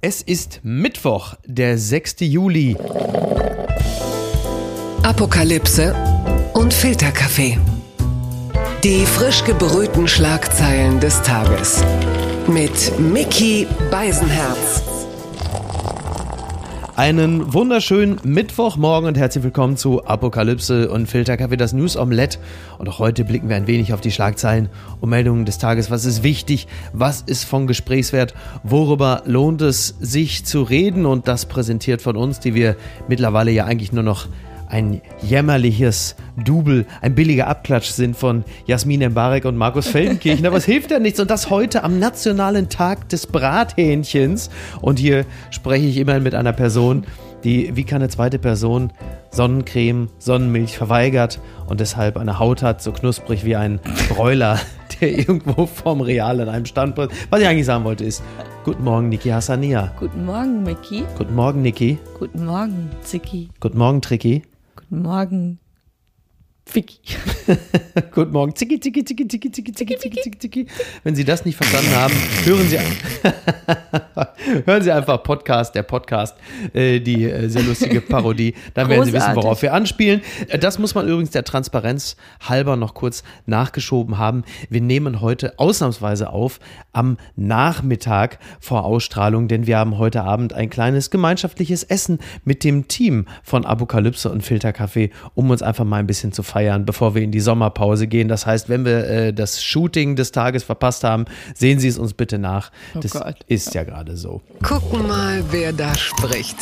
Es ist Mittwoch, der 6. Juli. Apokalypse und Filterkaffee. Die frisch gebrühten Schlagzeilen des Tages. Mit Mickey Beisenherz. Einen wunderschönen Mittwochmorgen und herzlich willkommen zu Apokalypse und Filterkaffee, das News Omelette. Und auch heute blicken wir ein wenig auf die Schlagzeilen und Meldungen des Tages. Was ist wichtig? Was ist von Gesprächswert? Worüber lohnt es sich zu reden? Und das präsentiert von uns, die wir mittlerweile ja eigentlich nur noch ein jämmerliches Double, ein billiger Abklatsch sind von Jasmin Embarek und Markus Feldenkirchen. Aber es hilft ja nichts. Und das heute am Nationalen Tag des Brathähnchens. Und hier spreche ich immerhin mit einer Person, die wie keine zweite Person Sonnencreme, Sonnenmilch verweigert und deshalb eine Haut hat, so knusprig wie ein Bräuler, der irgendwo vom Real in einem Stand. Was ich eigentlich sagen wollte ist, guten Morgen, Niki Hassania. Guten Morgen, Mickey. Guten Morgen, Niki. Guten Morgen, Zicki. Guten Morgen, Tricky. Morgen. Vicky. Guten Morgen. Zicki, zicki, zicki, zicki, zicki, zicki, zicki, zicki, zicki. Wenn Sie das nicht verstanden haben, hören Sie, hören Sie einfach Podcast, der Podcast, äh, die äh, sehr lustige Parodie. Dann werden Sie wissen, worauf wir anspielen. Äh, Das muss man übrigens der Transparenz halber noch kurz nachgeschoben haben. Wir nehmen heute ausnahmsweise auf am Nachmittag vor Ausstrahlung, denn wir haben heute Abend ein kleines gemeinschaftliches Essen mit dem Team von Apokalypse und Filterkaffee, um uns einfach mal ein bisschen zu feiern, bevor wir in die Sommerpause gehen. Das heißt, wenn wir äh, das Shooting des Tages verpasst haben, sehen Sie es uns bitte nach. Oh das Gott. ist ja gerade so. Gucken mal, wer da spricht.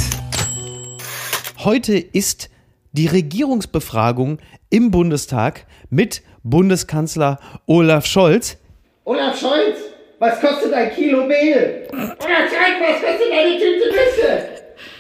Heute ist die Regierungsbefragung im Bundestag mit Bundeskanzler Olaf Scholz. Olaf Scholz, was kostet ein Kilo Mehl? Olaf Scholz, was kostet eine Tüte Nüsse?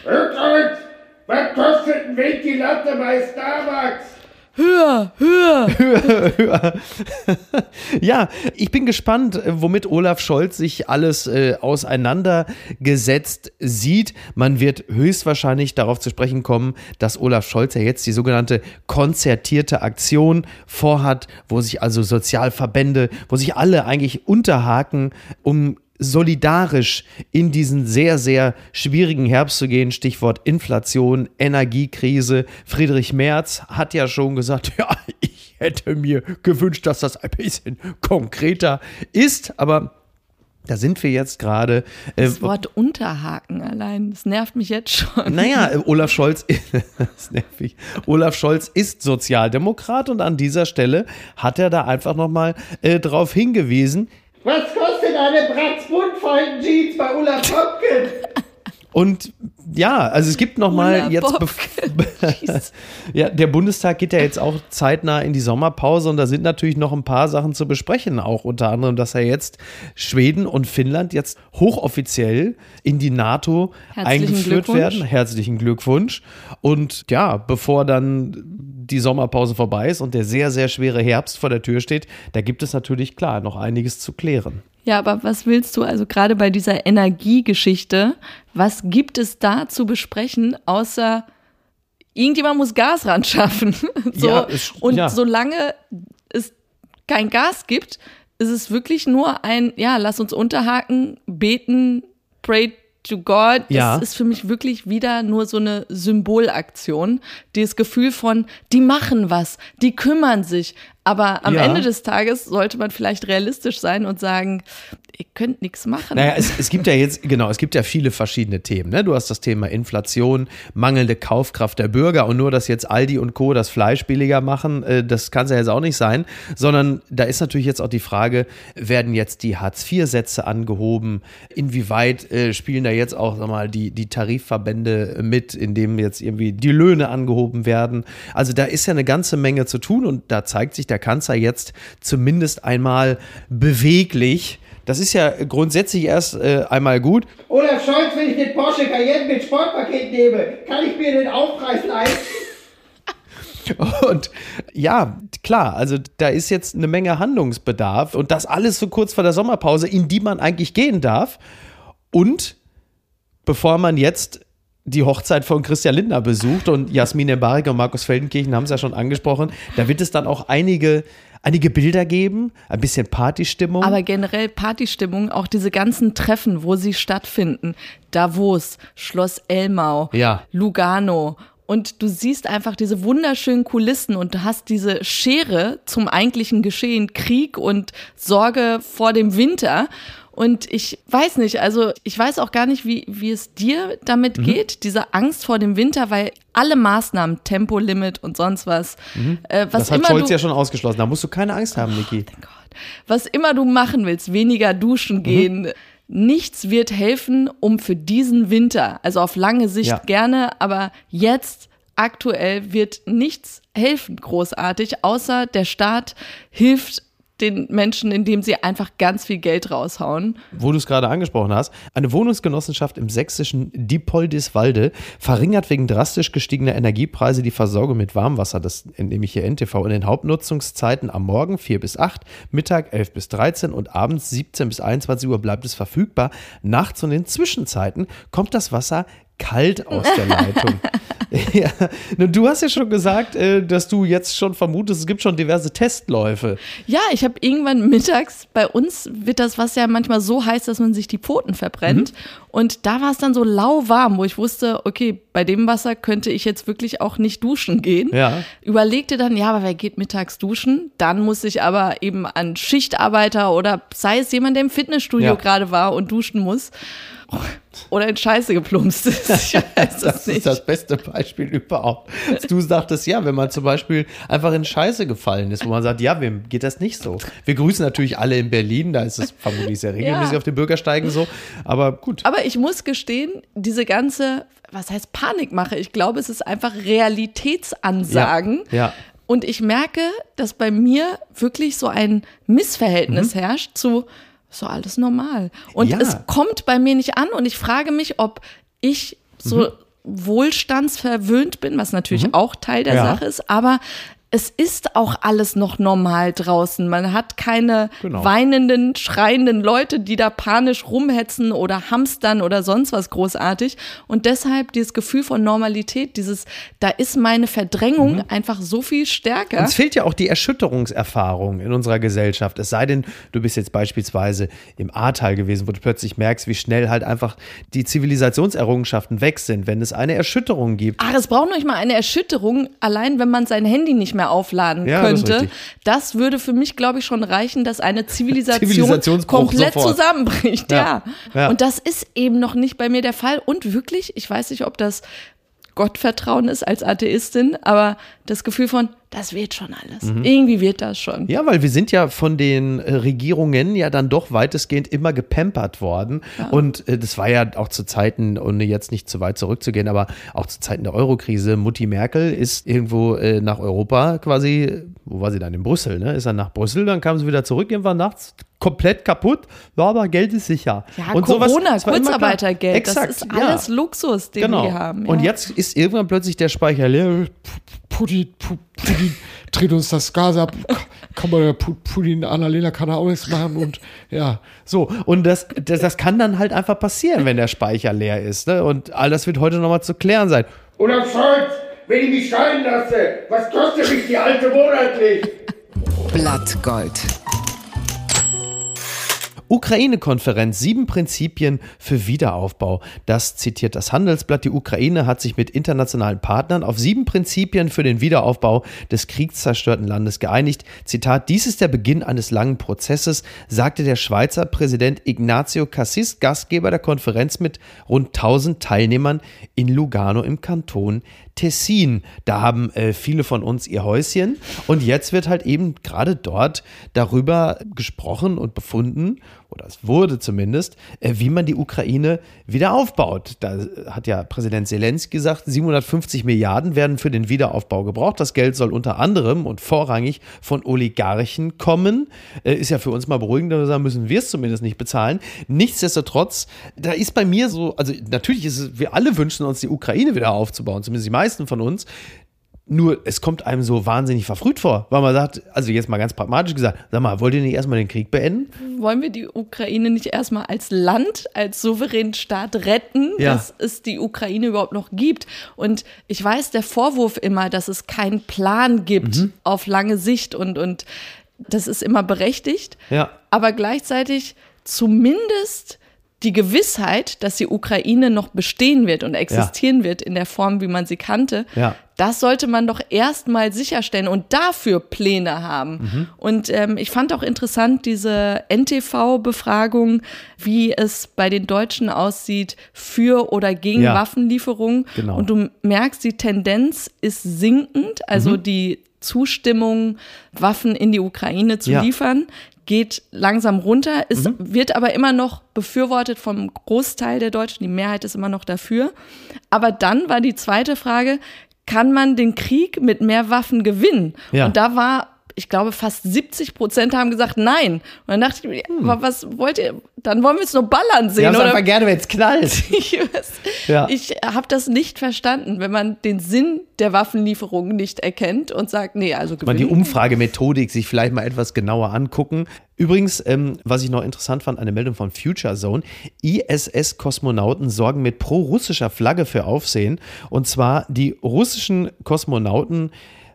Olaf Scholz, was kostet ein Ventilator bei Starbucks? Höher, höher. Ja, ich bin gespannt, womit Olaf Scholz sich alles äh, auseinandergesetzt sieht. Man wird höchstwahrscheinlich darauf zu sprechen kommen, dass Olaf Scholz ja jetzt die sogenannte konzertierte Aktion vorhat, wo sich also Sozialverbände, wo sich alle eigentlich unterhaken, um solidarisch in diesen sehr, sehr schwierigen Herbst zu gehen. Stichwort Inflation, Energiekrise. Friedrich Merz hat ja schon gesagt, ja, ich hätte mir gewünscht, dass das ein bisschen konkreter ist, aber da sind wir jetzt gerade. Äh, Das Wort Unterhaken allein, das nervt mich jetzt schon. naja, Olaf Scholz, das ist nervig. Olaf Scholz ist Sozialdemokrat und an dieser Stelle hat er da einfach nochmal äh, drauf hingewiesen, Was kostet eine Bratzbundvollen Jeans bei Olaf Popken? Und ja, also es gibt noch mal Ulla jetzt, ja, der Bundestag geht ja jetzt auch zeitnah in die Sommerpause und da sind natürlich noch ein paar Sachen zu besprechen, auch unter anderem, dass ja jetzt Schweden und Finnland jetzt hochoffiziell in die NATO Herzlichen eingeführt Glückwunsch. werden. Herzlichen Glückwunsch. Und ja, bevor dann die Sommerpause vorbei ist und der sehr, sehr schwere Herbst vor der Tür steht, da gibt es natürlich klar noch einiges zu klären. Ja, aber was willst du also gerade bei dieser Energiegeschichte? Was gibt es da zu besprechen, außer irgendjemand muss Gas ran schaffen? so, Ja, es- und ja. solange es kein Gas gibt, ist es wirklich nur ein, ja, lass uns unterhaken, beten, pray to God. Ja. Das ist für mich wirklich wieder nur so eine Symbolaktion. Dieses Gefühl von, die machen was, die kümmern sich. Aber am Ja. Ende des Tages sollte man vielleicht realistisch sein und sagen, ihr könnt nichts machen. Naja, es, es gibt ja jetzt, genau, es gibt ja viele verschiedene Themen. Ne? Du hast das Thema Inflation, mangelnde Kaufkraft der Bürger und nur, dass jetzt Aldi und Co. das Fleisch billiger machen, äh, das kann es ja jetzt auch nicht sein, sondern da ist natürlich jetzt auch die Frage, werden jetzt die Hartz-IV-Sätze angehoben? Inwieweit äh, spielen da jetzt auch sag mal, die, die Tarifverbände mit, indem jetzt irgendwie die Löhne angehoben werden? Also da ist ja eine ganze Menge zu tun und da zeigt sich der Kanzler jetzt zumindest einmal beweglich. Das ist ja grundsätzlich erst äh, einmal gut. Olaf Scholz, wenn ich den Porsche Cayenne mit Sportpaket nehme, kann ich mir den Aufpreis leisten? Und ja, klar, also da ist jetzt eine Menge Handlungsbedarf und das alles so kurz vor der Sommerpause, in die man eigentlich gehen darf. Und bevor man jetzt die Hochzeit von Christian Lindner besucht und Jasmin Embarek und Markus Feldenkirchen haben es ja schon angesprochen, da wird es dann auch einige, einige Bilder geben, ein bisschen Partystimmung. Aber generell Partystimmung, auch diese ganzen Treffen, wo sie stattfinden. Davos, Schloss Elmau, Ja. Lugano. Und du siehst einfach diese wunderschönen Kulissen und du hast diese Schere zum eigentlichen Geschehen, Krieg und Sorge vor dem Winter. Und ich weiß nicht, also ich weiß auch gar nicht, wie, wie es dir damit geht, diese Angst vor dem Winter, weil alle Maßnahmen, Tempolimit und sonst was, äh, was das hat immer Scholz du, ja schon ausgeschlossen. Da musst du keine Angst haben, Niki. Gott. Was immer du machen willst, weniger Mhm. duschen gehen, nichts wird helfen, um für diesen Winter, also auf lange Sicht Ja. gerne, aber jetzt aktuell wird nichts helfen großartig, außer der Staat hilft den Menschen, indem sie einfach ganz viel Geld raushauen. Wo du es gerade angesprochen hast, eine Wohnungsgenossenschaft im sächsischen Diepoldiswalde verringert wegen drastisch gestiegener Energiepreise die Versorgung mit Warmwasser. Das entnehme ich hier NTV. In den Hauptnutzungszeiten am Morgen 4 bis 8, Mittag 11 bis 13 und abends 17 bis 21 Uhr bleibt es verfügbar. Nachts und in Zwischenzeiten kommt das Wasser kalt aus der Leitung. ja. Du hast ja schon gesagt, äh, dass du jetzt schon vermutest, es gibt schon diverse Testläufe. Ja, ich habe irgendwann mittags, bei uns wird das Wasser ja manchmal so heiß, dass man sich die Pfoten verbrennt. Mhm. Und da war es dann so lauwarm, wo ich wusste, okay, bei dem Wasser könnte ich jetzt wirklich auch nicht duschen gehen. Ja. Überlegte dann, ja, aber wer geht mittags duschen? Dann muss ich aber eben an Schichtarbeiter oder sei es jemand, der im Fitnessstudio Ja. gerade war und duschen muss. Oder in Scheiße geplumpst ist. Das nicht. ist das beste Beispiel überhaupt. Du sagtest, ja, wenn man zum Beispiel einfach in Scheiße gefallen ist, wo man sagt, ja, wem geht das nicht so? Wir grüßen natürlich alle in Berlin, da ist es vermutlich sehr regelmäßig Ja. auf den Bürgersteigen so, aber gut. Aber ich muss gestehen, diese ganze, was heißt Panikmache? Ich glaube, es ist einfach Realitätsansagen. Ja, ja. Und ich merke, dass bei mir wirklich so ein Missverhältnis Mhm. herrscht zu so alles normal. Und Ja. es kommt bei mir nicht an und ich frage mich, ob ich so Mhm. wohlstandsverwöhnt bin, was natürlich auch Teil der Ja. Sache ist, aber es ist auch alles noch normal draußen. Man hat keine Genau. weinenden, schreienden Leute, die da panisch rumhetzen oder hamstern oder sonst was großartig. Und deshalb dieses Gefühl von Normalität, dieses, da ist meine Verdrängung einfach so viel stärker. Uns fehlt ja auch die Erschütterungserfahrung in unserer Gesellschaft. Es sei denn, du bist jetzt beispielsweise im Ahrtal gewesen, wo du plötzlich merkst, wie schnell halt einfach die Zivilisationserrungenschaften weg sind, wenn es eine Erschütterung gibt. Ach, es braucht noch nicht mal eine Erschütterung, allein wenn man sein Handy nicht mehr aufladen Ja, das könnte. richtig. Das, würde für mich, glaube ich, schon reichen, dass eine Zivilisation komplett sofort. zusammenbricht. Ja. Ja. Ja. Und das ist eben noch nicht bei mir der Fall. Und wirklich, ich weiß nicht, ob das Gottvertrauen ist als Atheistin, aber das Gefühl von, das wird schon alles. Irgendwie wird das schon. Mhm. Ja, weil wir sind ja von den äh, Regierungen ja dann doch weitestgehend immer gepampert worden. Und äh, das war ja auch zu Zeiten, ohne jetzt nicht zu weit zurückzugehen, aber auch zu Zeiten der Eurokrise. Mutti Merkel ist irgendwo äh, nach Europa quasi, wo war sie dann? In Brüssel, ne? Ist dann nach Brüssel, dann kam sie wieder zurück, irgendwann nachts komplett kaputt. Ja, aber Geld ist sicher. Ja, Und sowas- Corona, war klar. Kurzarbeitergeld, das ist ja. alles Luxus, den Genau. wir haben. Und ja. jetzt ist irgendwann plötzlich der Speicher leer. Putin, Pu- Putin dreht uns das Gas ab. Kann man, Pu- Putin, Annalena kann er auch nichts machen und ja. So, und das, das, das kann dann halt einfach passieren, wenn der Speicher leer ist. Ne? Und all das wird heute nochmal zu klären sein. Olaf Scholz, wenn ich mich scheiden lasse, was kostet mich die alte monatlich? Blattgold. Ukraine-Konferenz, sieben Prinzipien für Wiederaufbau. Das zitiert das Handelsblatt. Die Ukraine hat sich mit internationalen Partnern auf sieben Prinzipien für den Wiederaufbau des kriegszerstörten Landes geeinigt. Zitat, dies ist der Beginn eines langen Prozesses, sagte der Schweizer Präsident Ignacio Cassis, Gastgeber der Konferenz mit rund 1000 Teilnehmern in Lugano im Kanton Tessin. Da haben äh, viele von uns ihr Häuschen. Und jetzt wird halt eben gerade dort darüber gesprochen und befunden, oder es wurde zumindest, äh, wie man die Ukraine wieder aufbaut. Da hat ja Präsident Zelensky gesagt, 750 Milliarden werden für den Wiederaufbau gebraucht. Das Geld soll unter anderem und vorrangig von Oligarchen kommen. Äh, ist ja für uns mal beruhigend, da müssen wir es zumindest nicht bezahlen. Nichtsdestotrotz, da ist bei mir so, also natürlich ist es, wir alle wünschen uns die Ukraine wieder aufzubauen, zumindest die meisten von uns. Nur es kommt einem so wahnsinnig verfrüht vor, weil man sagt, also jetzt mal ganz pragmatisch gesagt, sag mal, wollt ihr nicht erstmal den Krieg beenden? Wollen wir die Ukraine nicht erstmal als Land, als souveränen Staat retten, Ja. dass es die Ukraine überhaupt noch gibt? Und ich weiß, der Vorwurf immer, dass es keinen Plan gibt Mhm. auf lange Sicht und, und das ist immer berechtigt. Ja. Aber gleichzeitig zumindest die Gewissheit, dass die Ukraine noch bestehen wird und existieren wird in der Form, wie man sie kannte, Ja. das sollte man doch erstmal sicherstellen und dafür Pläne haben. Mhm. Und ähm, ich fand auch interessant diese NTV-Befragung, wie es bei den Deutschen aussieht für oder gegen Ja. Waffenlieferungen. Genau. Und du merkst, die Tendenz ist sinkend, also Mhm. die Zustimmung, Waffen in die Ukraine zu Ja. liefern, geht langsam runter, ist, Mhm. wird aber immer noch befürwortet vom Großteil der Deutschen. Die Mehrheit ist immer noch dafür. Aber dann war die zweite Frage, kann man den Krieg mit mehr Waffen gewinnen? Ja. Und da war, ich glaube, fast 70 Prozent haben gesagt nein. Und dann dachte ich mir, aber was wollt ihr? Dann wollen wir es nur ballern sehen, es oder? gerne, wenn es knallt. Ich, Ja. ich habe das nicht verstanden, wenn man den Sinn der Waffenlieferung nicht erkennt und sagt, nee, also mal die gewinnen. Umfragemethodik sich vielleicht mal etwas genauer angucken. Übrigens, ähm, was ich noch interessant fand, eine Meldung von Future Zone. ISS-Kosmonauten sorgen mit pro-russischer Flagge für Aufsehen. Und zwar die russischen Kosmonauten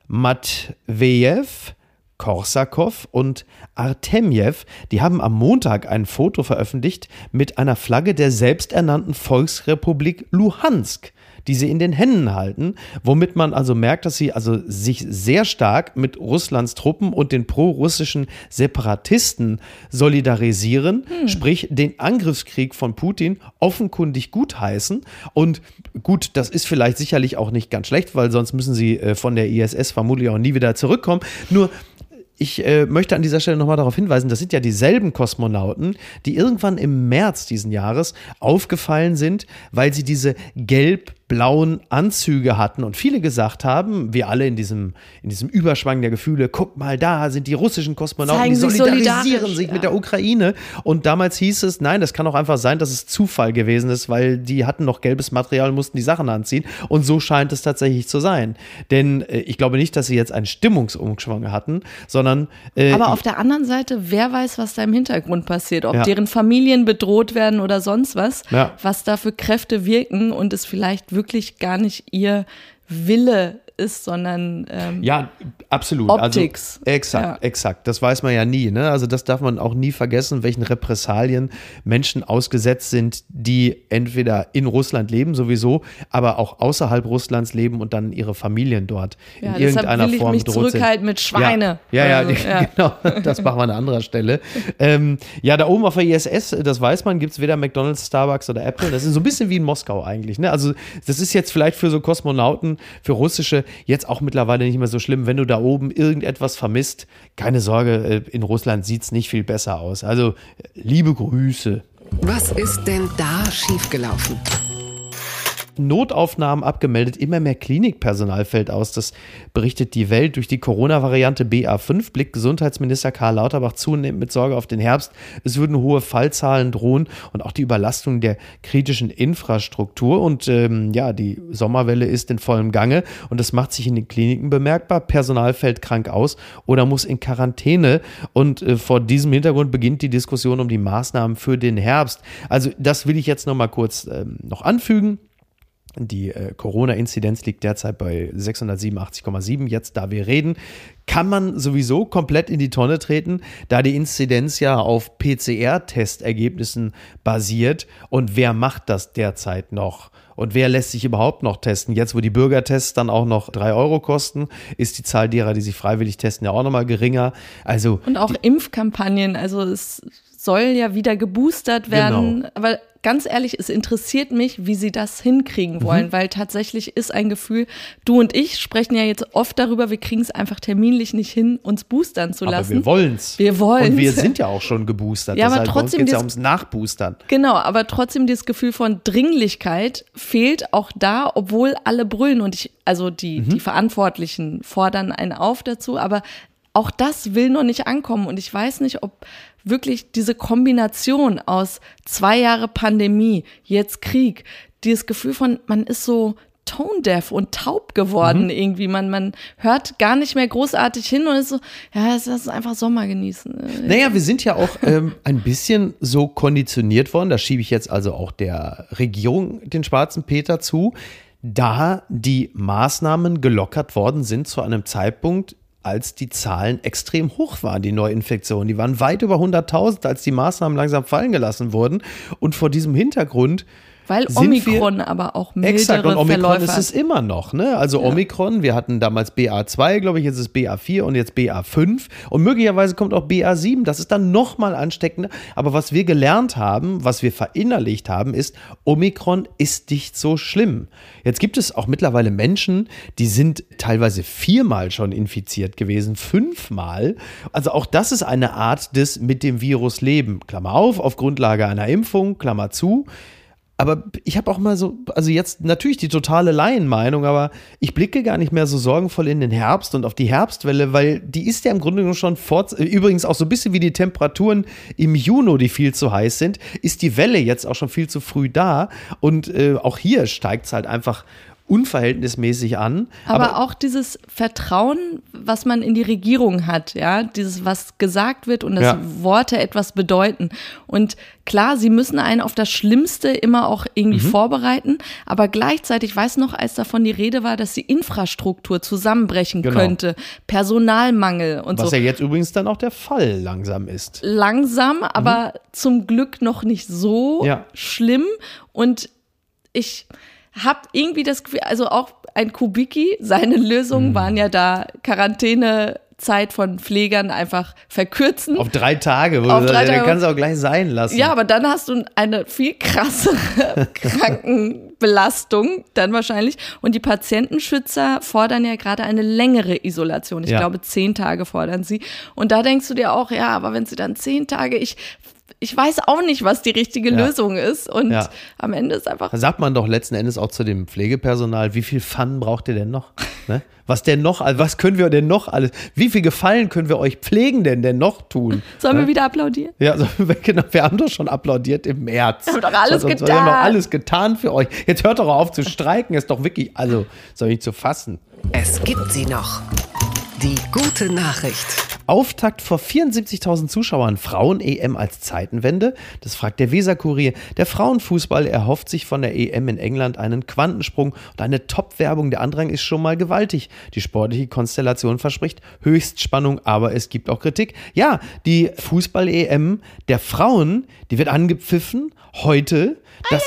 Matvejev, Korsakow und Artemjew, die haben am Montag ein Foto veröffentlicht mit einer Flagge der selbsternannten Volksrepublik Luhansk die sie in den Händen halten, womit man also merkt, dass sie also sich sehr stark mit Russlands Truppen und den pro-russischen Separatisten solidarisieren, sprich den Angriffskrieg von Putin offenkundig gutheißen. Und gut, das ist vielleicht sicherlich auch nicht ganz schlecht, weil sonst müssen sie äh, von der ISS vermutlich auch nie wieder zurückkommen. Nur ich äh, möchte an dieser Stelle nochmal darauf hinweisen, das sind ja dieselben Kosmonauten, die irgendwann im März diesen Jahres aufgefallen sind, weil sie diese gelb-blauen Anzüge hatten und viele gesagt haben, wir alle in diesem, in diesem Überschwang der Gefühle, guck mal da sind die russischen Kosmonauten, Zeigen die solidarisieren sich ja. mit der Ukraine. Und damals hieß es, nein, das kann auch einfach sein, dass es Zufall gewesen ist, weil die hatten noch gelbes Material und mussten die Sachen anziehen. Und so scheint es tatsächlich zu sein. Denn äh, ich glaube nicht, dass sie jetzt einen Stimmungsumschwung hatten, sondern äh, Aber auf der anderen Seite, wer weiß, was da im Hintergrund passiert, ob Ja. deren Familien bedroht werden oder sonst was, Ja. was da für Kräfte wirken und es vielleicht wirklich gar nicht ihr Wille ist, sondern ähm, Ja, absolut. Optics. Also, exakt, Ja. exakt. Das weiß man ja nie. Ne? Also das darf man auch nie vergessen, welchen Repressalien Menschen ausgesetzt sind, die entweder in Russland leben sowieso, aber auch außerhalb Russlands leben und dann ihre Familien dort Ja, in irgendeiner will ich Form mich bedroht sind. zurückhalten mit Schweine. Ja, ja, Also, ja, ja. genau. Das machen wir an anderer Stelle. ähm, ja, da oben auf der ISS, das weiß man, gibt es weder McDonalds, Starbucks oder Apple. Das ist so ein bisschen wie in Moskau eigentlich. Ne? Also das ist jetzt vielleicht für so Kosmonauten, für russische, jetzt auch mittlerweile nicht mehr so schlimm, wenn du da oben irgendetwas vermisst. Keine Sorge, äh, in Russland sieht es nicht viel besser aus. Also äh, liebe Grüße. Was ist denn da schiefgelaufen? Notaufnahmen abgemeldet, immer mehr Klinikpersonal fällt aus. Das berichtet die Welt. Durch die Corona-Variante BA5 blickt Gesundheitsminister Karl Lauterbach zunehmend mit Sorge auf den Herbst. Es würden hohe Fallzahlen drohen und auch die Überlastung der kritischen Infrastruktur. Und ähm, ja, die Sommerwelle ist in vollem Gange und das macht sich in den Kliniken bemerkbar. Personal fällt krank aus oder muss in Quarantäne. Und äh, vor diesem Hintergrund beginnt die Diskussion um die Maßnahmen für den Herbst. Also das will ich jetzt noch mal kurz ähm, noch anfügen. Die äh, Corona-Inzidenz liegt derzeit bei 687,7. Jetzt, da wir reden, kann man sowieso komplett in die Tonne treten, da die Inzidenz ja auf PCR-Testergebnissen basiert. Und wer macht das derzeit noch? Und wer lässt sich überhaupt noch testen? Jetzt, wo die Bürgertests dann auch noch drei Euro kosten, ist die Zahl derer, die sich freiwillig testen, ja auch nochmal geringer. Also Und auch Impfkampagnen, also es soll ja wieder geboostert werden. Genau. Aber ganz ehrlich, es interessiert mich, wie sie das hinkriegen Mhm. wollen, weil tatsächlich ist ein Gefühl, du und ich sprechen ja jetzt oft darüber, wir kriegen es einfach terminlich nicht hin, uns boostern zu aber lassen. wir wollen's. Wir wollen's. Und wir sind ja auch schon geboostert. Ja, aber Deshalb uns trotzdem geht's ja dies- ums Nachboostern. Genau, aber trotzdem dieses Gefühl von Dringlichkeit fehlt auch da, obwohl alle brüllen und ich, also die, die Verantwortlichen fordern einen auf dazu, aber auch das will noch nicht ankommen und ich weiß nicht, ob wirklich diese Kombination aus zwei Jahre Pandemie, jetzt Krieg, dieses Gefühl von, man ist so tone deaf und taub geworden irgendwie. Man, man hört gar nicht mehr großartig hin und ist so, ja, es ist einfach Sommer genießen. Naja, wir sind ja auch ähm, ein bisschen so konditioniert worden, da schiebe ich jetzt also auch der Regierung den schwarzen Peter zu, da die Maßnahmen gelockert worden sind zu einem Zeitpunkt, als die Zahlen extrem hoch waren, die Neuinfektionen. Die waren weit über 100.000, als die Maßnahmen langsam fallen gelassen wurden. Und vor diesem Hintergrund Weil Omikron wir, aber auch mildere Exakt, und Omikron Verläufe ist es immer noch. Ne? Also Omikron, wir hatten damals BA2, glaube ich, jetzt ist es BA4 und jetzt BA5 und möglicherweise kommt auch BA7. Das ist dann nochmal ansteckender. Aber was wir gelernt haben, was wir verinnerlicht haben, ist, Omikron ist nicht so schlimm. Jetzt gibt es auch mittlerweile Menschen, die sind teilweise viermal schon infiziert gewesen, fünfmal. Also auch das ist eine Art des mit dem Virus leben. Klammer auf, auf Grundlage einer Impfung, Klammer zu. Aber ich habe auch mal so, also jetzt natürlich die totale Laienmeinung, aber ich blicke gar nicht mehr so sorgenvoll in den Herbst und auf die Herbstwelle, weil die ist ja im Grunde genommen schon fort, übrigens auch so ein bisschen wie die Temperaturen im Juni, die viel zu heiß sind, ist die Welle jetzt auch schon viel zu früh da. Und äh, auch hier steigt es halt einfach unverhältnismäßig an. Aber, auch dieses Vertrauen, was man in die Regierung hat, ja, dieses, was gesagt wird und dass Ja. Worte etwas bedeuten. Und klar, sie müssen einen auf das Schlimmste immer auch irgendwie Mhm. vorbereiten, aber gleichzeitig, ich weiß noch, als davon die Rede war, dass die Infrastruktur zusammenbrechen Genau. könnte, Personalmangel und was so. ja jetzt übrigens dann auch der Fall langsam ist. Langsam, aber zum Glück noch nicht so Mhm. Ja. schlimm. Und ich habe irgendwie das Gefühl, also auch ein Kubicki, seine Lösungen Mhm. waren ja da Quarantänezeit von Pflegern einfach verkürzen. Auf drei Tage, wo Auf du drei Tage. dann kannst du auch gleich sein lassen. ja, aber dann hast du eine viel krassere Krankenbelastung dann wahrscheinlich. Und die Patientenschützer fordern ja gerade eine längere Isolation. Ich Ja. glaube, zehn Tage fordern sie. Und da denkst du dir auch, ja, aber wenn sie dann zehn Tage, ich, ich weiß auch nicht, was die richtige Ja. Lösung ist. Und Ja. am Ende ist einfach Da sagt man doch letzten Endes auch zu dem Pflegepersonal, wie viel Fun braucht ihr denn noch? Ne? Was denn noch, was können wir denn noch alles, wie viel Gefallen können wir euch Pflegenden denn noch tun? Sollen ne? wir wieder applaudieren? Ja, also, genau, wir haben doch schon applaudiert im März. Wir haben doch alles Also, Wir getan. haben doch alles getan für euch. Jetzt hört doch auf zu streiken, ist doch wirklich, also, soll nicht zu fassen. Es gibt sie noch. Die gute Nachricht. Auftakt vor 74.000 Zuschauern, Frauen-EM als Zeitenwende? Das fragt der Weser-Kurier. Der Frauenfußball erhofft sich von der EM in England einen Quantensprung und eine Top-Werbung. Der Andrang ist schon mal gewaltig. Die sportliche Konstellation verspricht Höchstspannung, aber es gibt auch Kritik. Ja, die Fußball-EM der Frauen, die wird angepfiffen heute. Das,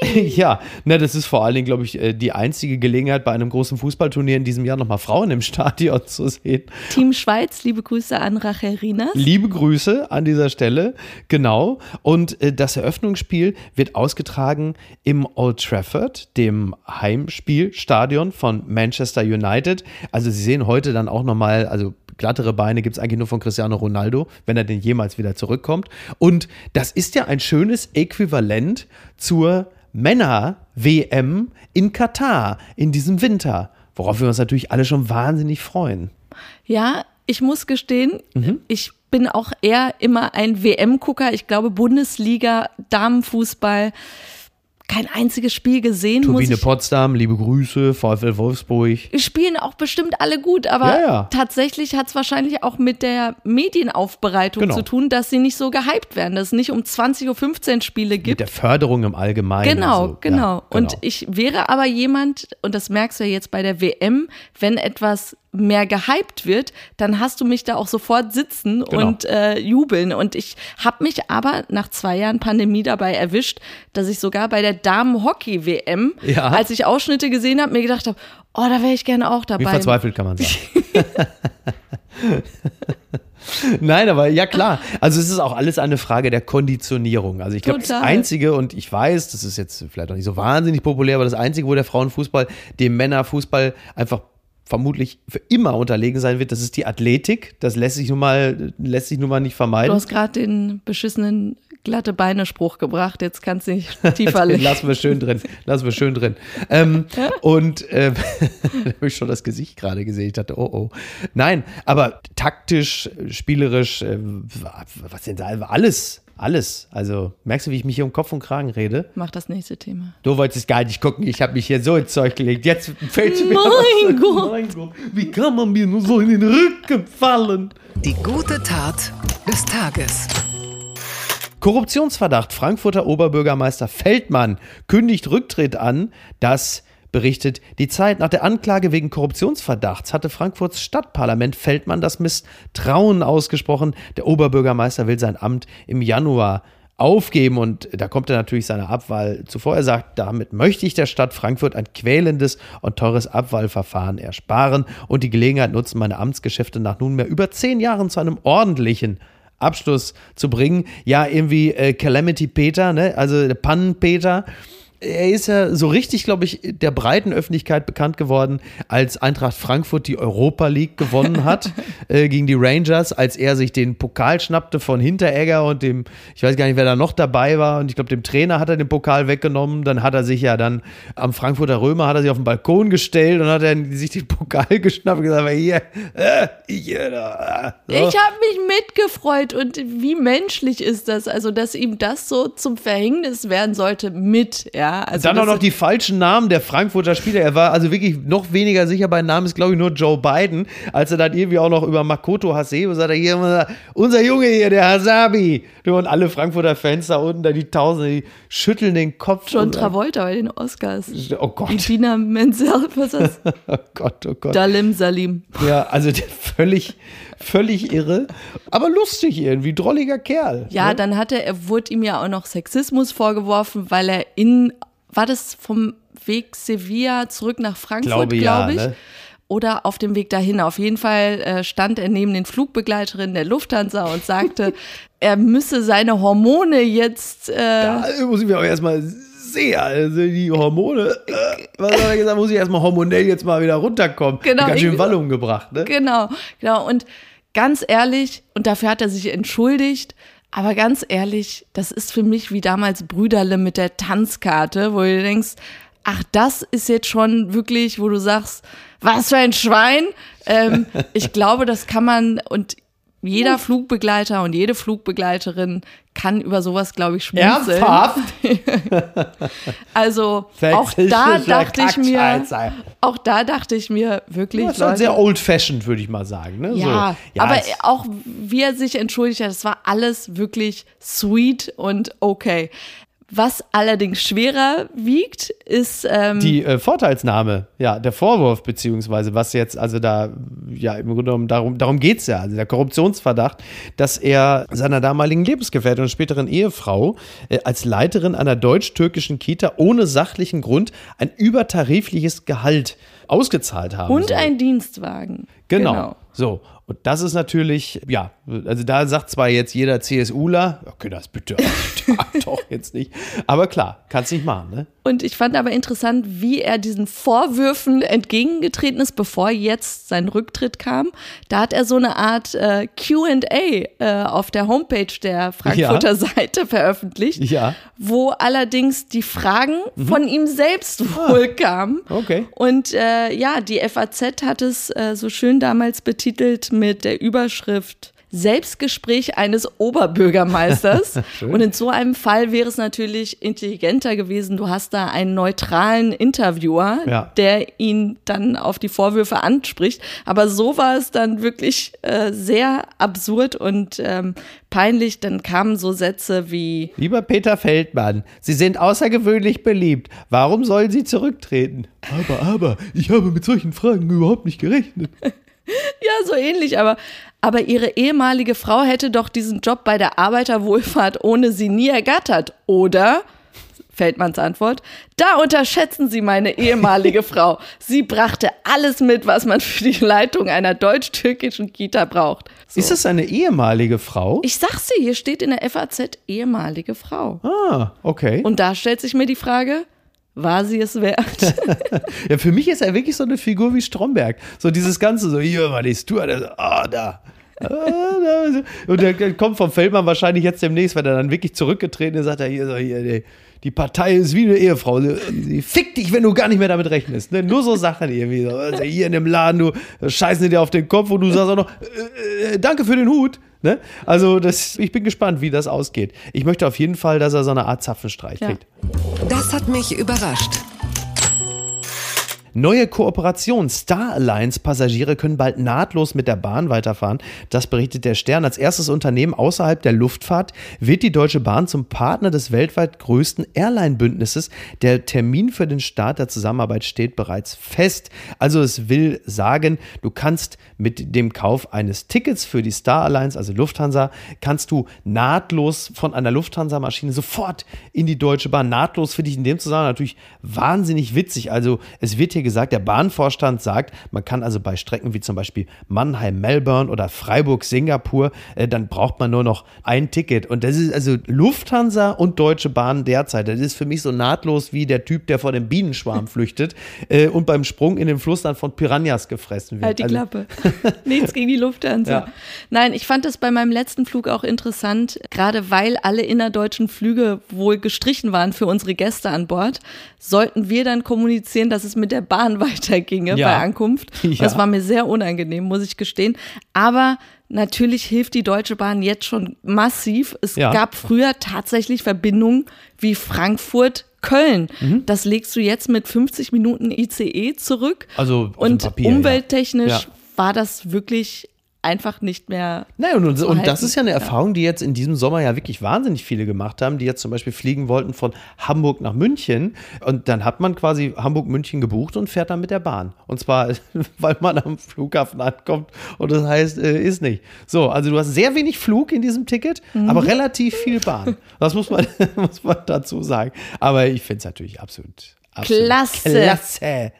ja, na, das ist vor allen Dingen, glaube ich, äh, die einzige Gelegenheit, bei einem großen Fußballturnier in diesem Jahr nochmal Frauen im Stadion zu sehen. Team Schweiz, liebe Grüße an Rachel Rinas. Liebe Grüße an dieser Stelle, genau. Und äh, das Eröffnungsspiel wird ausgetragen im Old Trafford, dem Heimspielstadion von Manchester United. Also Sie sehen heute dann auch nochmal, also glattere Beine gibt es eigentlich nur von Cristiano Ronaldo, wenn er denn jemals wieder zurückkommt. Und das ist ja ein schönes Äquivalent zur Männer-WM in Katar in diesem Winter, worauf wir uns natürlich alle schon wahnsinnig freuen. Ja, ich muss gestehen, Mhm. ich bin auch eher immer ein WM-Gucker. Ich glaube, Bundesliga, Damenfußball, kein einziges Spiel gesehen. muss Turbine Potsdam, liebe Grüße, VfL Wolfsburg. spielen auch bestimmt alle gut, aber Ja, ja. tatsächlich hat es wahrscheinlich auch mit der Medienaufbereitung Genau. zu tun, dass sie nicht so gehypt werden, dass es nicht um 20.15 Uhr Spiele Mit gibt. der Förderung im Allgemeinen. Genau, so. genau. Ja, Und ich wäre aber jemand, und das merkst du ja jetzt bei der WM, wenn etwas mehr gehypt wird, dann hast du mich da auch sofort sitzen Genau. und äh, jubeln. Und ich habe mich aber nach zwei Jahren Pandemie dabei erwischt, dass ich sogar bei der Damen-Hockey-WM, Ja. als ich Ausschnitte gesehen habe, mir gedacht habe, oh, da wäre ich gerne auch Wie dabei. verzweifelt kann man sein. Nein, aber ja klar. Also es ist auch alles eine Frage der Konditionierung. Also ich glaube, das. Einzige, und ich weiß, das ist jetzt vielleicht auch nicht so wahnsinnig populär, aber das Einzige, wo der Frauenfußball dem Männerfußball einfach vermutlich für immer unterlegen sein wird, das ist die Athletik. Das lässt sich nun mal, lässt sich nun mal nicht Du vermeiden. hast gerade den beschissenen glatte Beine-Spruch gebracht, jetzt kannst du nicht tiefer legen. lassen wir schön drin. Lassen wir schön drin. Ähm, und ähm, da habe ich schon das Gesicht gerade gesehen. Ich dachte, oh oh. Nein, aber taktisch, spielerisch, äh, was denn da? Alles, alles. Also merkst du, wie ich mich hier um Kopf und Kragen rede? Mach das nächste Thema. Du wolltest gar nicht gucken. Ich habe mich hier so ins Zeug gelegt. Jetzt fällt mir Mein was- Gott. Mein Gott. Wie kann man mir nur so in den Rücken fallen? Die gute Tat des Tages. Korruptionsverdacht. Frankfurter Oberbürgermeister Feldmann kündigt Rücktritt an. Das berichtet die Zeit. Nach der Anklage wegen Korruptionsverdachts hatte Frankfurts Stadtparlament Feldmann das Misstrauen ausgesprochen. Der Oberbürgermeister will sein Amt im Januar aufgeben und da kommt er natürlich seiner Abwahl zuvor. Er sagt, damit möchte ich der Stadt Frankfurt ein quälendes und teures Abwahlverfahren ersparen und die Gelegenheit nutzen, meine Amtsgeschäfte nach nunmehr über zehn Jahren zu einem ordentlichen Abschluss zu bringen. Ja, irgendwie äh, Calamity Peter, ne? also der Pannen-Peter er ist ja so richtig, glaube ich, der breiten Öffentlichkeit bekannt geworden, als Eintracht Frankfurt die Europa League gewonnen hat äh, gegen die Rangers, als er sich den Pokal schnappte von Hinteregger und dem, ich weiß gar nicht, wer da noch dabei war, und ich glaube, dem Trainer hat er den Pokal weggenommen. Dann hat er sich ja dann am Frankfurter Römer hat er sich auf den Balkon gestellt und hat dann sich den Pokal geschnappt und gesagt, hier, äh, hier, da. So. Ich habe mich mitgefreut und wie menschlich ist das, also dass ihm das so zum Verhängnis werden sollte mit, ja. Also Dann auch noch die falschen Namen der Frankfurter Spieler. Er war also wirklich noch weniger sicher bei Namen, ist glaube ich nur Joe Biden, als er dann irgendwie auch noch über Makoto Hasebe sagt, er hier, unser Junge hier, der Hasabi. Und alle Frankfurter Fans da unten, da die Tausende, die schütteln den Kopf. John Travolta bei den Oscars. Oh Gott. Idina Menzel, was ist das? oh Gott, oh Gott. Dalim Salim. Ja, also völlig, völlig irre, aber lustig irgendwie, drolliger Kerl. Ja, ne? dann hatte er, wurde ihm ja auch noch Sexismus vorgeworfen, weil er in, war das vom Weg Sevilla zurück nach Frankfurt, Glaube glaube ja, ich? ne? Oder auf dem Weg dahin. Auf jeden Fall äh, stand er neben den Flugbegleiterinnen der Lufthansa und sagte, er müsse seine Hormone jetzt. Äh, Da muss ich mir auch erstmal sehen, also die Hormone, äh, was hat er gesagt, muss ich erstmal hormonell jetzt mal wieder runterkommen. Genau, Ganz schön Wallung gebracht, ne? Genau, genau. Und ganz ehrlich, und dafür hat er sich entschuldigt, aber ganz ehrlich, das ist für mich wie damals Brüderle mit der Tanzkarte, wo du denkst, ach, das ist jetzt schon wirklich, wo du sagst, was für ein Schwein. Ähm, ich glaube, das kann man und jeder Flugbegleiter und jede Flugbegleiterin kann über sowas, glaube ich, schmunzeln. Ernsthaft? Also auch da dachte ich mir, auch da dachte ich mir wirklich, Das Leute, sehr old-fashioned, würde ich mal sagen. Ne? ja, so, aber es- auch wie er sich entschuldigt hat, das war alles wirklich sweet und okay. Was allerdings schwerer wiegt, ist ähm, die äh, Vorteilsnahme, ja, der Vorwurf, beziehungsweise was jetzt, also da, ja, im Grunde genommen, darum, darum geht es ja, also der Korruptionsverdacht, dass er seiner damaligen Lebensgefährtin und späteren Ehefrau äh, als Leiterin einer deutsch-türkischen Kita ohne sachlichen Grund ein übertarifliches Gehalt ausgezahlt haben und soll. ein Dienstwagen. Genau. So. Und das ist natürlich, ja, also da sagt zwar jetzt jeder CSUler, okay, das bitte doch jetzt nicht. Aber klar, kannst nicht machen, ne? Und ich fand aber interessant, wie er diesen Vorwürfen entgegengetreten ist, bevor jetzt sein Rücktritt kam. Da hat er so eine Art äh, QA äh, auf der Homepage der Frankfurter Ja. Seite veröffentlicht, Ja. wo allerdings die Fragen von ihm selbst wohl kamen. Okay. Und äh, ja, die FAZ hat es äh, so schön damals betitelt mit der Überschrift Selbstgespräch eines Oberbürgermeisters. Und in so einem Fall wäre es natürlich intelligenter gewesen, du hast da einen neutralen Interviewer, Ja. der ihn dann auf die Vorwürfe anspricht. Aber so war es dann wirklich äh, sehr absurd und ähm, peinlich. Dann kamen so Sätze wie, Lieber Peter Feldmann, Sie sind außergewöhnlich beliebt. Warum sollen Sie zurücktreten? Aber, aber, ich habe mit solchen Fragen überhaupt nicht gerechnet. Ja, so ähnlich, aber, aber ihre ehemalige Frau hätte doch diesen Job bei der Arbeiterwohlfahrt ohne sie nie ergattert, oder? Feldmanns Antwort. Da unterschätzen Sie meine ehemalige Frau. Sie brachte alles mit, was man für die Leitung einer deutsch-türkischen Kita braucht. So. Ist das eine ehemalige Frau? ich sag's dir, hier steht in der FAZ ehemalige Frau. ah, okay. Und da stellt sich mir die Frage, war sie es wert? Ja, für mich ist er wirklich so eine Figur wie Stromberg. So dieses Ganze, so hier mal die Stuart, also, ah, da. Und der kommt vom Feldmann wahrscheinlich jetzt demnächst, wenn er dann wirklich zurückgetreten ist, sagt er hier so, hier, die, die Partei ist wie eine Ehefrau. Sie, sie fickt dich, wenn du gar nicht mehr damit rechnest. Ne? Nur so Sachen irgendwie. So. Also hier in dem Laden, du scheißen dir auf den Kopf und du sagst auch noch, äh, äh, danke für den Hut. Ne? Also das, ich bin gespannt, wie das ausgeht. Ich möchte auf jeden Fall, dass er so eine Art Zapfenstreich Ja. kriegt. Das hat mich überrascht. Neue Kooperation. Star Alliance Passagiere können bald nahtlos mit der Bahn weiterfahren. Das berichtet der Stern. Als erstes Unternehmen außerhalb der Luftfahrt wird die Deutsche Bahn zum Partner des weltweit größten Airline-Bündnisses. Der Termin für den Start der Zusammenarbeit steht bereits fest. Also es will sagen, du kannst mit dem Kauf eines Tickets für die Star Alliance, also Lufthansa, kannst du nahtlos von einer Lufthansa-Maschine sofort in die Deutsche Bahn. Nahtlos finde ich in dem Zusammenhang natürlich wahnsinnig witzig. Also es wird hier gesagt, der Bahnvorstand sagt, man kann also bei Strecken wie zum Beispiel Mannheim, Melbourne oder Freiburg, Singapur, äh, dann braucht man nur noch ein Ticket. Und das ist also Lufthansa und Deutsche Bahn derzeit. Das ist für mich so nahtlos wie der Typ, der vor dem Bienenschwarm flüchtet äh, und beim Sprung in den Fluss dann von Piranhas gefressen wird. Halt die Also- Klappe. Nichts gegen die Lufthansa. Ja. Nein, ich fand das bei meinem letzten Flug auch interessant, gerade weil alle innerdeutschen Flüge wohl gestrichen waren für unsere Gäste an Bord, sollten wir dann kommunizieren, dass es mit der Bahn weiterginge Ja. bei Ankunft. Ja. Das war mir sehr unangenehm, muss ich gestehen. Aber natürlich hilft die Deutsche Bahn jetzt schon massiv. Es Ja. gab früher tatsächlich Verbindungen wie Frankfurt. Köln, Mhm. das legst du jetzt mit 50 Minuten ICE zurück. Also und Papier, ja. umwelttechnisch Ja. war das wirklich einfach nicht mehr. Naja, und, und, zu und das ist ja eine Erfahrung, die jetzt in diesem Sommer ja wirklich wahnsinnig viele gemacht haben, die jetzt zum Beispiel fliegen wollten von Hamburg nach München. Und dann hat man quasi Hamburg-München gebucht und fährt dann mit der Bahn. Und zwar, weil man am Flughafen ankommt und das heißt, äh, ist nicht. So, also du hast sehr wenig Flug in diesem Ticket, Mhm. aber relativ viel Bahn. Das muss man, muss man dazu sagen. Aber ich finde es natürlich absolut, absolut Klasse. klasse.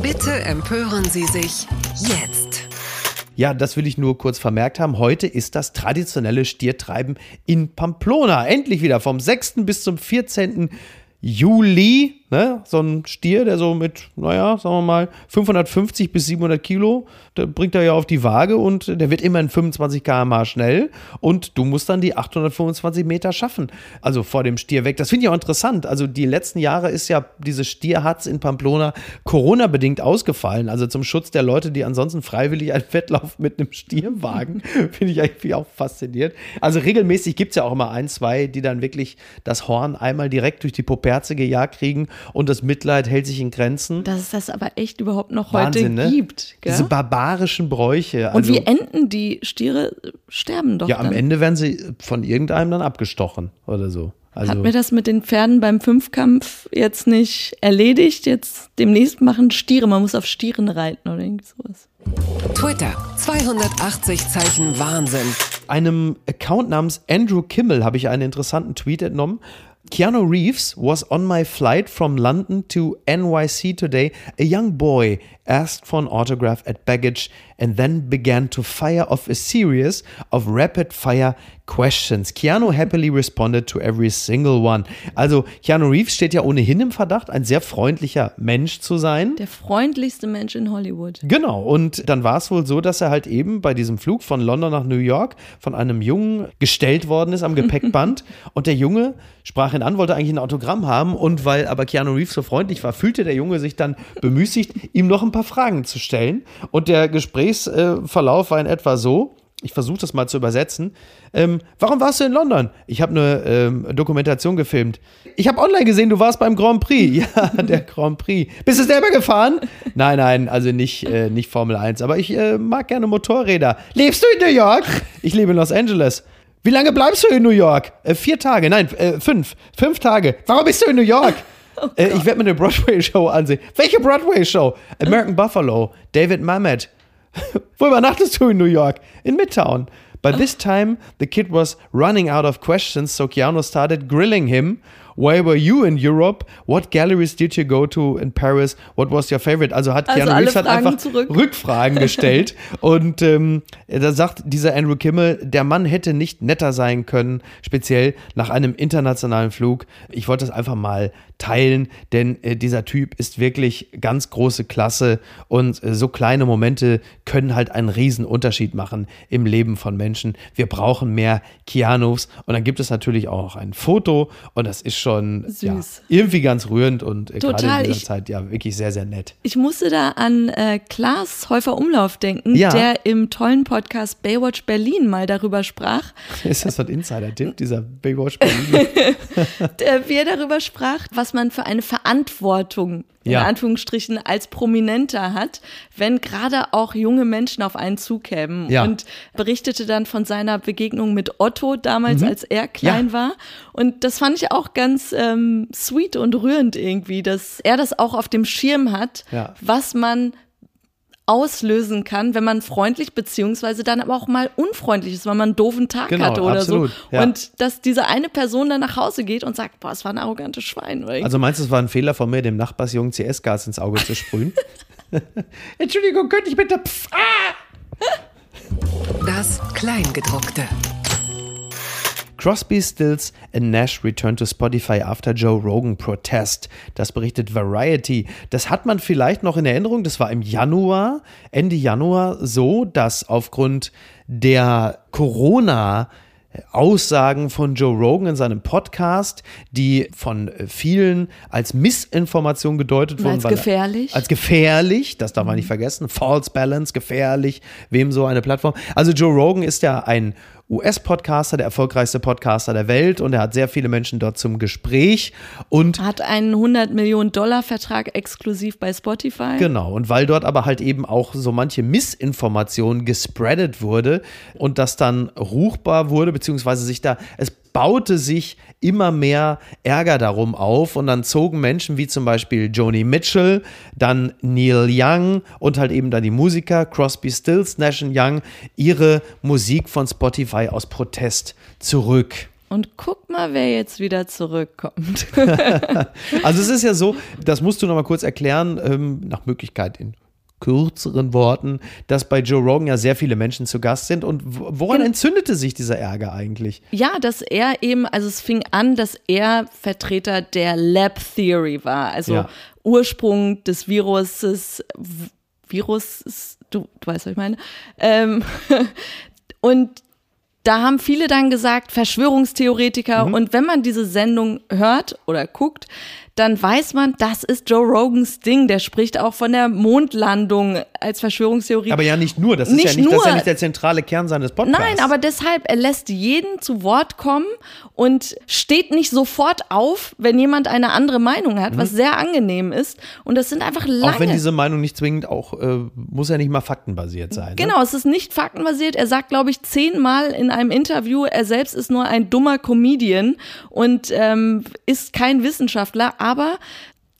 Bitte empören Sie sich jetzt. Ja, das will ich nur kurz vermerkt haben. Heute ist das traditionelle Stiertreiben in Pamplona. Endlich wieder vom 6. bis zum 14. Juli. Ne? So ein Stier, der so mit, naja, sagen wir mal, 550 bis 700 Kilo, da bringt er ja auf die Waage und der wird immerhin 25 km/h schnell und du musst dann die 825 Meter schaffen. Also vor dem Stier weg. Das finde ich auch interessant. Also die letzten Jahre ist ja diese Stierhatz in Pamplona Corona-bedingt ausgefallen. Also zum Schutz der Leute, die ansonsten freiwillig einen Wettlauf mit einem Stier wagen, finde ich eigentlich auch fasziniert. Also regelmäßig gibt es ja auch immer ein, zwei, die dann wirklich das Horn einmal direkt durch die Poperze gejagt kriegen und das Mitleid hält sich in Grenzen. Dass es das aber echt überhaupt noch Wahnsinn, heute ne? gibt. Gell? Diese barbarischen Bräuche. Und also, wie enden die Stiere? Sterben doch Ja, am dann. Ende werden sie von irgendeinem dann abgestochen oder so. Also, Hat mir das mit den Pferden beim Fünfkampf jetzt nicht erledigt? Jetzt demnächst machen Stiere. Man muss auf Stieren reiten oder irgendwie sowas. Twitter 280 Zeichen Wahnsinn. einem Account namens Andrew Kimmel habe ich einen interessanten Tweet entnommen. Keanu Reeves was on my flight from London to NYC today. A young boy asked for an autograph at baggage and then began to fire off a series of rapid fire questions. Keanu happily responded to every single one. Also Keanu Reeves steht ja ohnehin im Verdacht, ein sehr freundlicher Mensch zu sein. Der freundlichste Mensch in Hollywood. Genau, und dann war es wohl so, dass er halt eben bei diesem Flug von London nach New York von einem Jungen gestellt worden ist am Gepäckband. und der Junge sprach ihn an, wollte eigentlich ein Autogramm haben. Und weil aber Keanu Reeves so freundlich war, fühlte der Junge sich dann bemüßigt, ihm noch ein paar Fragen zu stellen. Und der Gesprächsverlauf war in etwa so. Ich versuche das mal zu übersetzen. Ähm, warum warst du in London? Ich habe eine ähm, Dokumentation gefilmt. Ich habe online gesehen, du warst beim Grand Prix. Ja, der Grand Prix. Bist du selber gefahren? Nein, nein, also nicht, äh, nicht Formel 1. Aber ich äh, mag gerne Motorräder. Lebst du in New York? Ich lebe in Los Angeles. Wie lange bleibst du in New York? Äh, vier Tage, nein, äh, fünf. Fünf Tage. Warum bist du in New York? äh, ich werde mir eine Broadway-Show ansehen. Welche Broadway-Show? American Buffalo, David Mamet. Wo übernachtest du in New York? In Midtown. By this time, the kid was running out of questions, so Keanu started grilling him. Where were you in Europe? What galleries did you go to in Paris? What was your favorite? Also hat Also Keanu Reeves hat einfach zurück. Rückfragen gestellt. und ähm, da sagt dieser Andrew Kimmel, der Mann hätte nicht netter sein können, speziell nach einem internationalen Flug. Ich wollte das einfach mal teilen, denn äh, dieser Typ ist wirklich ganz große Klasse und äh, so kleine Momente können halt einen riesen Unterschied machen im Leben von Menschen. Wir brauchen mehr Keanus und dann gibt es natürlich auch noch ein Foto und das ist schon Ja, Süß. irgendwie ganz rührend und äh, gerade Total, in dieser ich- Zeit ja wirklich sehr, sehr nett. Ich musste da an äh, Klaas Häufer Umlauf denken, Ja. der im tollen Podcast Baywatch Berlin mal darüber sprach, Ist das so ein Insider-Tipp, dieser Baywatch Berlin? der, wie er darüber sprach, was man für eine Verantwortung in Ja. Anführungsstrichen als Prominenter hat, wenn gerade auch junge Menschen auf einen zukämen. Ja. Und berichtete dann von seiner Begegnung mit Otto damals, als er klein Mhm. Ja. war. Und das fand ich auch ganz ähm, sweet und rührend irgendwie, dass er das auch auf dem Schirm hat, was man auslösen kann, wenn man freundlich beziehungsweise dann aber auch mal unfreundlich ist, weil man einen doofen Tag Genau, hatte oder absolut, so. ja. Und dass diese eine Person dann nach Hause geht und sagt, boah, es war ein arrogantes Schwein. Oder Also meinst du, es war ein Fehler von mir, dem Nachbarsjungen CS-Gas ins Auge zu sprühen? Entschuldigung, könnte ich bitte... Pff, ah! Das Kleingedruckte. Crosby, Stills and Nash return to Spotify after Joe Rogan protest. Das berichtet Variety. Das hat man vielleicht noch in Erinnerung. Das war im Januar, Ende Januar so, dass aufgrund der Corona Aussagen von Joe Rogan in seinem Podcast, die von vielen als Missinformation gedeutet wurden. als gefährlich. Als gefährlich, das darf man nicht vergessen. False Balance, gefährlich, wem so eine Plattform. Also Joe Rogan ist ja ein US-Podcaster, der erfolgreichste Podcaster der Welt und er hat sehr viele Menschen dort zum Gespräch und hat einen 100 Millionen Dollar Vertrag exklusiv bei Spotify. Genau, und weil dort aber halt eben auch so manche Missinformation gespreadet wurde und das dann ruchbar wurde, beziehungsweise sich da, es baute sich immer mehr Ärger darum auf und dann zogen Menschen wie zum Beispiel Joni Mitchell, dann Neil Young und halt eben dann die Musiker Crosby, Stills, Nash Young ihre Musik von Spotify aus Protest zurück. Und guck mal, wer jetzt wieder zurückkommt. Also es ist ja so, das musst du noch mal kurz erklären, ähm, nach Möglichkeit in kürzeren Worten, dass bei Joe Rogan ja sehr viele Menschen zu Gast sind. Und woran entzündete sich dieser Ärger eigentlich? Ja, dass er eben, also es fing an, dass er Vertreter der Lab Theory war, also Ja. Ursprung des Viruses, Virus, du, du weißt, was ich meine. Ähm, und da haben viele dann gesagt, Verschwörungstheoretiker. Und wenn man diese Sendung hört oder guckt, dann weiß man, das ist Joe Rogans Ding. Der spricht auch von der Mondlandung als Verschwörungstheorie. Aber ja nicht nur, das ist Nicht ja nicht, das ist ja nur. nicht der zentrale Kern seines Podcasts. Nein, aber deshalb, er lässt jeden zu Wort kommen und steht nicht sofort auf, wenn jemand eine andere Meinung hat, was sehr angenehm ist. Und das sind einfach lange. Mhm. Auch wenn diese Meinung nicht zwingend auch, äh, muss ja nicht mal faktenbasiert sein. Ne? Genau, es ist nicht faktenbasiert. Er sagt, glaube ich, zehnmal in einem Interview, er selbst ist nur ein dummer Comedian und ähm, ist kein Wissenschaftler, aber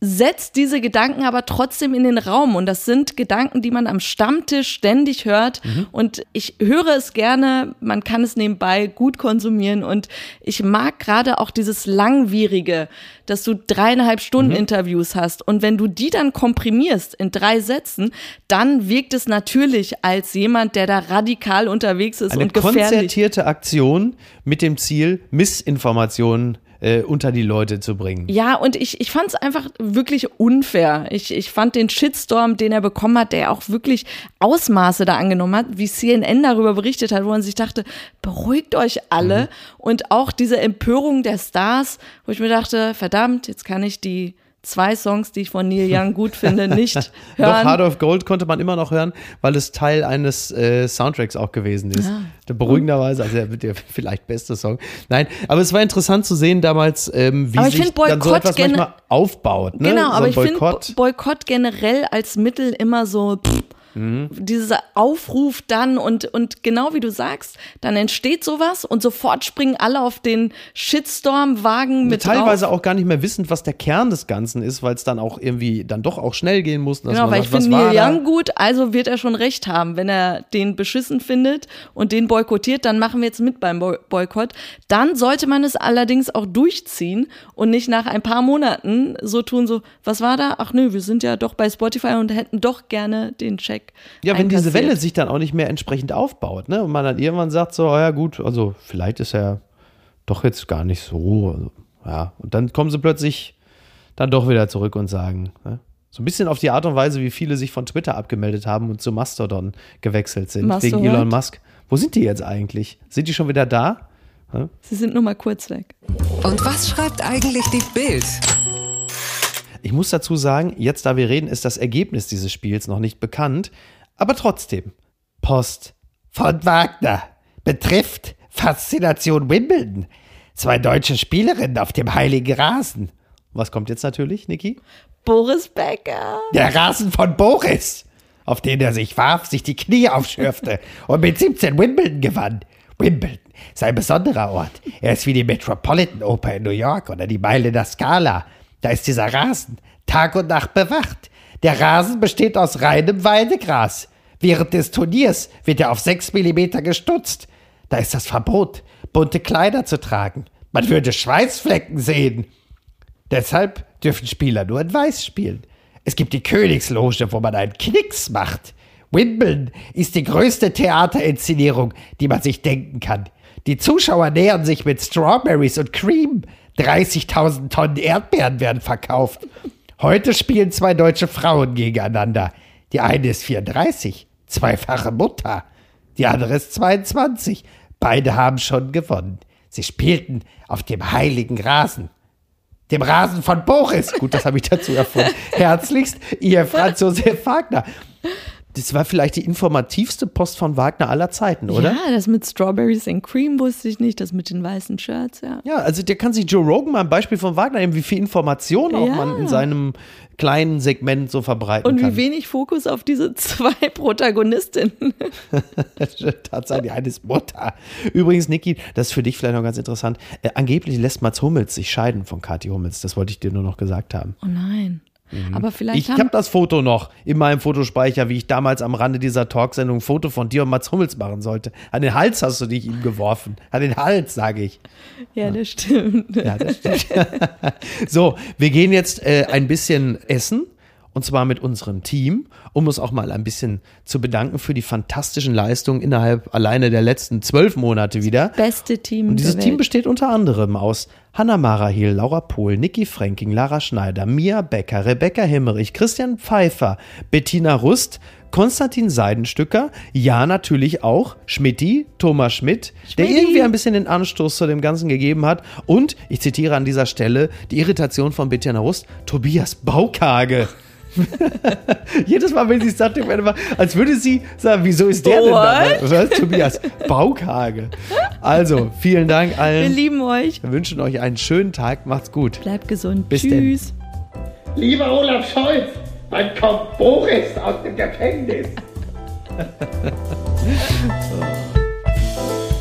setzt diese Gedanken aber trotzdem in den Raum. Und das sind Gedanken, die man am Stammtisch ständig hört. Und ich höre es gerne, man kann es nebenbei gut konsumieren. Und ich mag gerade auch dieses Langwierige, dass du dreieinhalb Stunden Interviews hast. Und wenn du die dann komprimierst in drei Sätzen, dann wirkt es natürlich als jemand, der da radikal unterwegs ist Eine und gefährlich. konzertierte Aktion mit dem Ziel, Missinformationen äh, unter die Leute zu bringen. Ja, und ich, ich fand es einfach wirklich unfair. Ich, ich fand den Shitstorm, den er bekommen hat, der auch wirklich Ausmaße da angenommen hat, wie CNN darüber berichtet hat, wo man sich dachte, beruhigt euch alle. Mhm. Und auch diese Empörung der Stars, wo ich mir dachte, verdammt, jetzt kann ich die zwei Songs, die ich von Neil Young gut finde, nicht Doch, hören. Heart of Gold konnte man immer noch hören, weil es Teil eines äh, Soundtracks auch gewesen ist. Ah. Der Beruhigenderweise, also der, der vielleicht beste Song. Nein, aber es war interessant zu sehen damals, ähm, wie sich find dann so Boykott etwas manchmal aufbaut. Ne? Genau, so aber ich finde Boykott. Bo- Boykott generell als Mittel immer so pff, Mhm. dieser Aufruf dann und, und genau wie du sagst, dann entsteht sowas und sofort springen alle auf den Shitstorm-Wagen mit Teilweise drauf. auch gar nicht mehr wissend, was der Kern des Ganzen ist, weil es dann auch irgendwie dann doch auch schnell gehen muss. Genau, weil ich sagt, was finde Neil? Young gut, also wird er schon recht haben. Wenn er den beschissen findet und den boykottiert, dann machen wir jetzt mit beim Boy Boykott. Dann sollte man es allerdings auch durchziehen und nicht nach ein paar Monaten so tun, so, was war da? Ach nö, wir sind ja doch bei Spotify und hätten doch gerne den Check. Ja, wenn diese. Welle sich dann auch nicht mehr entsprechend aufbaut, ne? Und man dann irgendwann sagt so, oh ja gut, also vielleicht ist er doch jetzt gar nicht so. Also, ja, und dann kommen sie plötzlich dann doch wieder zurück und sagen, ne? So ein bisschen auf die Art und Weise, wie viele sich von Twitter abgemeldet haben und zu Mastodon gewechselt sind, Mastodon? wegen Elon Musk. Wo sind die jetzt eigentlich? Sind die schon wieder da? Sie sind nur mal kurz weg. Und was schreibt eigentlich die Bild? Ich muss dazu sagen, jetzt da wir reden, ist das Ergebnis dieses Spiels noch nicht bekannt. Aber trotzdem. Post von Wagner betrifft Faszination Wimbledon. Zwei deutsche Spielerinnen auf dem heiligen Rasen. Was kommt jetzt natürlich, Niki? Boris Becker. Der Rasen von Boris, auf den er sich warf, sich die Knie aufschürfte und mit 17 Wimbledon gewann. Wimbledon ist ein besonderer Ort. Er ist wie die Metropolitan Oper in New York oder die Meile der Scala. Da ist dieser Rasen Tag und Nacht bewacht. Der Rasen besteht aus reinem Weidegras. Während des Turniers wird er auf 6 mm gestutzt. Da ist das Verbot, bunte Kleider zu tragen. Man würde Schweißflecken sehen. Deshalb dürfen Spieler nur in Weiß spielen. Es gibt die Königsloge, wo man einen Knicks macht. Wimbledon ist die größte Theaterinszenierung, die man sich denken kann. Die Zuschauer nähern sich mit Strawberries und Cream. 30.000 Tonnen Erdbeeren werden verkauft. Heute spielen zwei deutsche Frauen gegeneinander. Die eine ist 34, zweifache Mutter. Die andere ist 22. Beide haben schon gewonnen. Sie spielten auf dem heiligen Rasen. Dem Rasen von Boris. Gut, das habe ich dazu erfunden. Herzlichst, Ihr Franz Josef Wagner. Das war vielleicht die informativste Post von Wagner aller Zeiten, oder? Ja, das mit Strawberries and Cream wusste ich nicht, das mit den weißen Shirts, ja. Ja, also der kann sich Joe Rogan mal ein Beispiel von Wagner nehmen, wie viel Information auch Ja. man in seinem kleinen Segment so verbreiten Und kann. wie wenig Fokus auf diese zwei Protagonistinnen. Tatsächlich eines Mutter. Übrigens, Niki, das ist für dich vielleicht noch ganz interessant. Äh, angeblich lässt Mats Hummels sich scheiden von Kathi Hummels. Das wollte ich dir nur noch gesagt haben. Oh nein. Aber vielleicht Ich habe das Foto noch in meinem Fotospeicher, wie ich damals am Rande dieser Talksendung ein Foto von dir und Mats Hummels machen sollte. An den Hals hast du dich ihm geworfen. An den Hals, sage ich. Ja, das stimmt. Ja, das stimmt. so, wir gehen jetzt äh, ein bisschen essen. Und zwar mit unserem Team, um uns auch mal ein bisschen zu bedanken für die fantastischen Leistungen innerhalb alleine der letzten zwölf Monate wieder. Beste Team Und dieses Team besteht unter anderem aus Hanna Marahiel, Laura Pohl, Niki Fränking, Lara Schneider, Mia Becker, Rebecca Himmerich, Christian Pfeiffer, Bettina Rust, Konstantin Seidenstücker, ja natürlich auch Schmidti, Thomas Schmidt, der Schmidti. irgendwie ein bisschen den Anstoß zu dem Ganzen gegeben hat. Und, ich zitiere an dieser Stelle, die Irritation von Bettina Rust, Tobias Baukage. Jedes Mal, wenn sie es sagt, als würde sie sagen, wieso ist der denn da? Was? Tobias Baukage. Also, vielen Dank Wir allen. lieben euch. Wir wünschen euch einen schönen Tag. Macht's gut. Bleibt gesund. Bis Tschüss. Lieber Olaf Scholz, wann kommt Boris aus dem Gefängnis?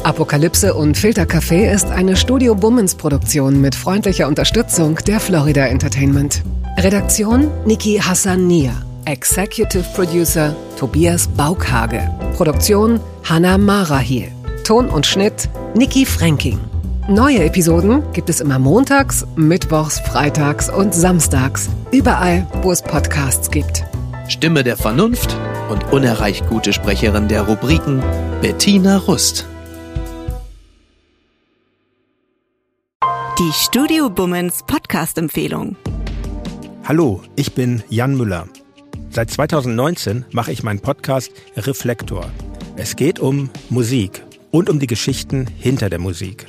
Apokalypse und Filtercafé ist eine Studio Bummens Produktion mit freundlicher Unterstützung der Florida Entertainment. Redaktion Niki Hassania. Executive Producer Tobias Baukhage. Produktion Hanna Marahiel. Ton und Schnitt Niki Fränking. Neue Episoden gibt es immer montags, mittwochs, freitags und samstags. Überall, wo es Podcasts gibt. Stimme der Vernunft und unerreicht gute Sprecherin der Rubriken Bettina Rust. Die Studio Bummens Podcast-Empfehlung. Hallo, ich bin Jan Müller. Seit 2019 mache ich meinen Podcast Reflektor. Es geht um Musik und um die Geschichten hinter der Musik.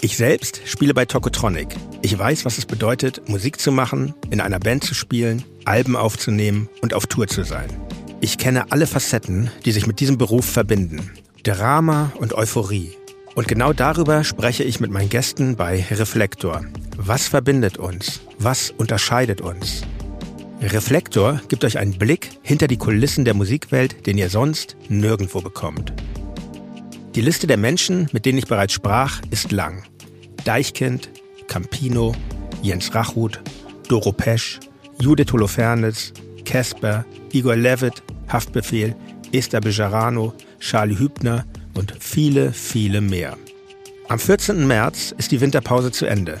Ich selbst spiele bei Tokotronic. Ich weiß, was es bedeutet, Musik zu machen, in einer Band zu spielen, Alben aufzunehmen und auf Tour zu sein. Ich kenne alle Facetten, die sich mit diesem Beruf verbinden. Drama und Euphorie. Und genau darüber spreche ich mit meinen Gästen bei Reflektor. Was verbindet uns? Was unterscheidet uns? Reflektor gibt euch einen Blick hinter die Kulissen der Musikwelt, den ihr sonst nirgendwo bekommt. Die Liste der Menschen, mit denen ich bereits sprach, ist lang. Deichkind, Campino, Jens Rachut, Doro Pesch, Judith Holofernes, Casper, Igor Levitt, Haftbefehl, Esther Bejarano, Charlie Hübner und viele, viele mehr. Am 14. März ist die Winterpause zu Ende.